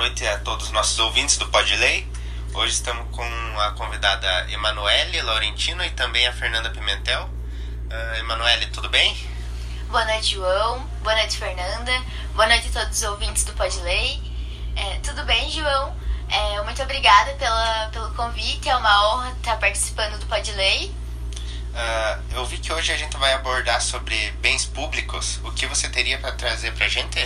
noite a todos os nossos ouvintes do Pod Lei. Hoje estamos com a convidada Emanuele Laurentino e também a Fernanda Pimentel. Uh, Emanuele, tudo bem? Boa noite, João. Boa noite, Fernanda. Boa noite a todos os ouvintes do Pod Lei. É, tudo bem, João? É, muito obrigada pela, pelo convite. É uma honra estar participando do Pod Lei. Uh, eu vi que hoje a gente vai abordar sobre bens públicos. O que você teria para trazer para a gente?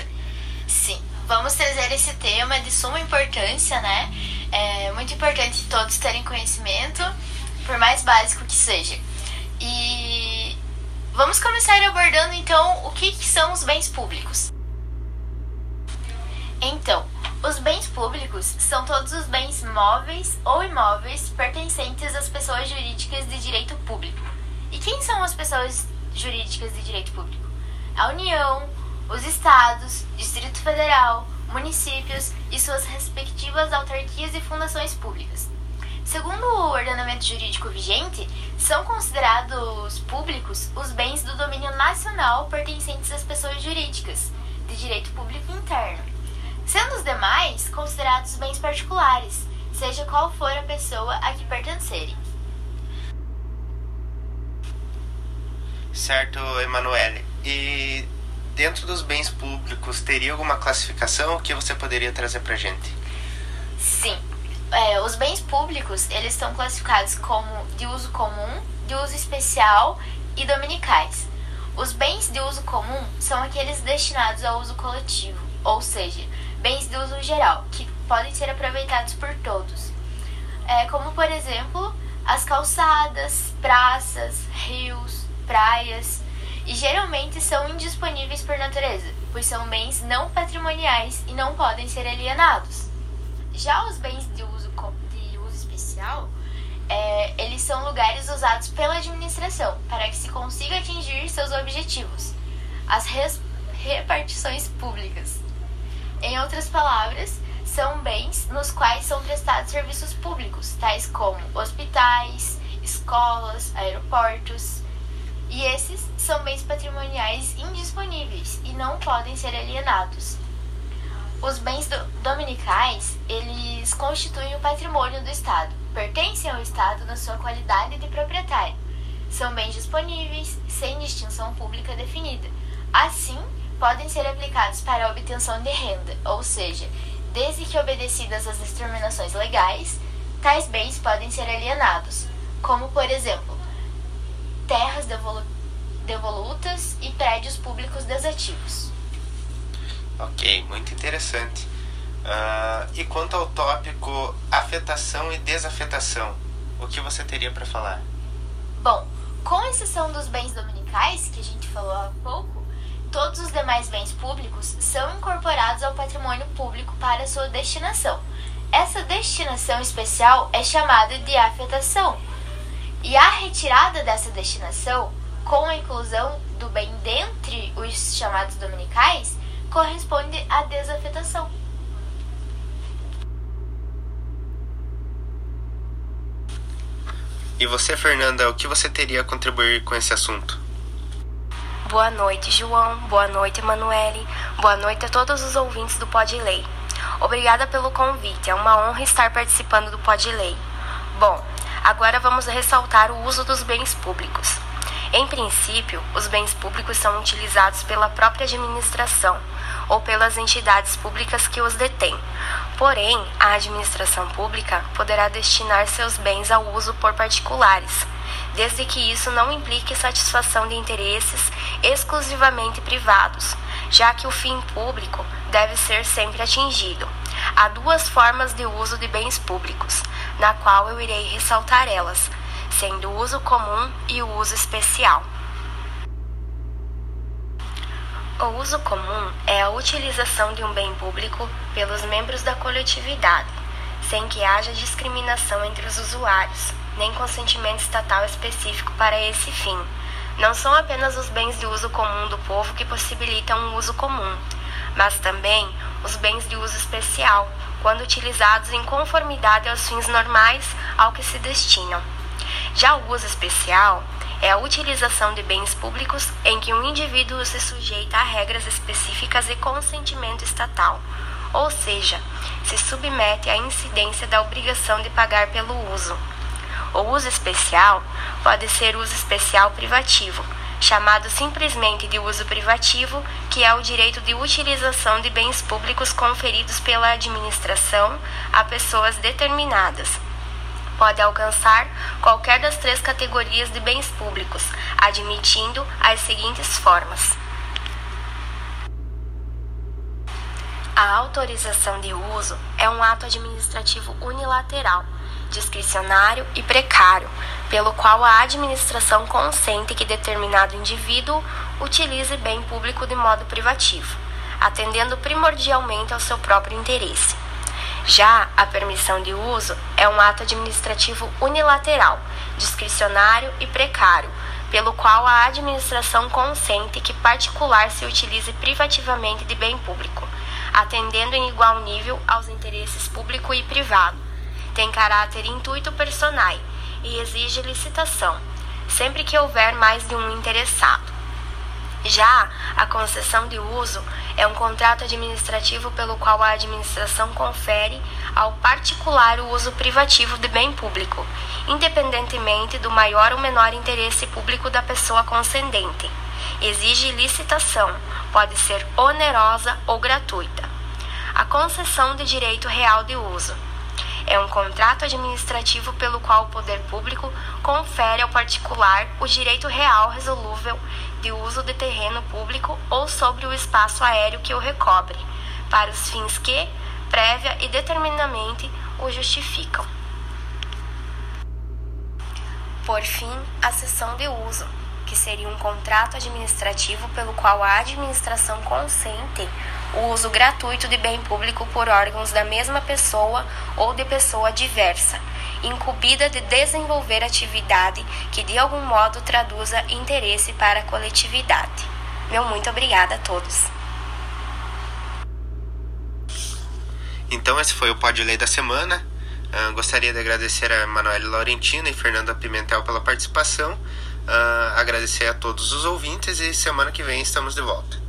Sim, vamos trazer esse tema de suma importância, né? É muito importante todos terem conhecimento, por mais básico que seja. E vamos começar abordando então o que, que são os bens públicos. Então, os bens públicos são todos os bens móveis ou imóveis pertencentes às pessoas jurídicas de direito público. E quem são as pessoas jurídicas de direito público? A União, os estados, Distrito Federal, municípios e suas respectivas autarquias e fundações públicas. Segundo o ordenamento jurídico vigente, são considerados públicos os bens do domínio nacional pertencentes às pessoas jurídicas de direito público interno sendo os demais considerados bens particulares, seja qual for a pessoa a que pertencerem. Certo, Emanuele. E dentro dos bens públicos, teria alguma classificação que você poderia trazer para gente? Sim. É, os bens públicos, eles estão classificados como de uso comum, de uso especial e dominicais. Os bens de uso comum são aqueles destinados ao uso coletivo, ou seja, bens de uso geral, que podem ser aproveitados por todos. É, como, por exemplo, as calçadas, praças, rios, praias, e geralmente são indisponíveis por natureza, pois são bens não patrimoniais e não podem ser alienados. Já os bens de uso, de uso especial, é, eles são lugares usados pela administração para que se consiga atingir seus objetivos, as res, repartições públicas. Em outras palavras, são bens nos quais são prestados serviços públicos, tais como hospitais, escolas, aeroportos. E esses são bens patrimoniais indisponíveis e não podem ser alienados. Os bens do dominicais, eles constituem o patrimônio do Estado, pertencem ao Estado na sua qualidade de proprietário. São bens disponíveis, sem distinção pública definida. Assim, podem ser aplicados para a obtenção de renda, ou seja, desde que obedecidas as determinações legais, tais bens podem ser alienados, como por exemplo, terras devolu devolutas e prédios públicos desativos. Ok, muito interessante. Uh, e quanto ao tópico afetação e desafetação, o que você teria para falar? Bom, com exceção dos bens dominicais, que a gente falou há pouco, todos os demais bens públicos são incorporados ao patrimônio público para sua destinação. Essa destinação especial é chamada de afetação. E a retirada dessa destinação, com a inclusão do bem dentre os chamados dominicais, corresponde à desafetação. E você, Fernanda, o que você teria a contribuir com esse assunto? Boa noite, João. Boa noite, Emanuele. Boa noite a todos os ouvintes do Pod Lei. Obrigada pelo convite. É uma honra estar participando do Pod Lei. Bom, agora vamos ressaltar o uso dos bens públicos. Em princípio, os bens públicos são utilizados pela própria administração ou pelas entidades públicas que os detêm. Porém, a administração pública poderá destinar seus bens ao uso por particulares, desde que isso não implique satisfação de interesses exclusivamente privados, já que o fim público deve ser sempre atingido. Há duas formas de uso de bens públicos, na qual eu irei ressaltar elas, sendo o uso comum e o uso especial. O uso comum é a utilização de um bem público pelos membros da coletividade, sem que haja discriminação entre os usuários, nem consentimento estatal específico para esse fim. Não são apenas os bens de uso comum do povo que possibilitam um uso comum, mas também os bens de uso especial, quando utilizados em conformidade aos fins normais ao que se destinam. Já o uso especial é a utilização de bens públicos em que um indivíduo se sujeita a regras específicas e consentimento estatal, ou seja, se submete à incidência da obrigação de pagar pelo uso. O uso especial pode ser uso especial privativo, chamado simplesmente de uso privativo, que é o direito de utilização de bens públicos conferidos pela administração a pessoas determinadas. Pode alcançar qualquer das três categorias de bens públicos, admitindo as seguintes formas: A autorização de uso é um ato administrativo unilateral discricionário e precário, pelo qual a administração consente que determinado indivíduo utilize bem público de modo privativo, atendendo primordialmente ao seu próprio interesse. Já a permissão de uso é um ato administrativo unilateral, discricionário e precário, pelo qual a administração consente que particular se utilize privativamente de bem público, atendendo em igual nível aos interesses público e privado, tem caráter intuito personal e exige licitação, sempre que houver mais de um interessado. Já a concessão de uso é um contrato administrativo pelo qual a administração confere ao particular o uso privativo de bem público, independentemente do maior ou menor interesse público da pessoa concedente. Exige licitação, pode ser onerosa ou gratuita. A concessão de direito real de uso é um contrato administrativo pelo qual o poder público confere ao particular o direito real resolúvel de uso de terreno público ou sobre o espaço aéreo que o recobre, para os fins que, prévia e determinadamente, o justificam. Por fim, a cessão de uso, que seria um contrato administrativo pelo qual a administração consente o uso gratuito de bem público por órgãos da mesma pessoa ou de pessoa diversa, incumbida de desenvolver atividade que de algum modo traduza interesse para a coletividade. Meu muito obrigada a todos. Então esse foi o Pod Lei da semana. Uh, gostaria de agradecer a Manuela Laurentina e Fernanda Pimentel pela participação. Uh, agradecer a todos os ouvintes e semana que vem estamos de volta.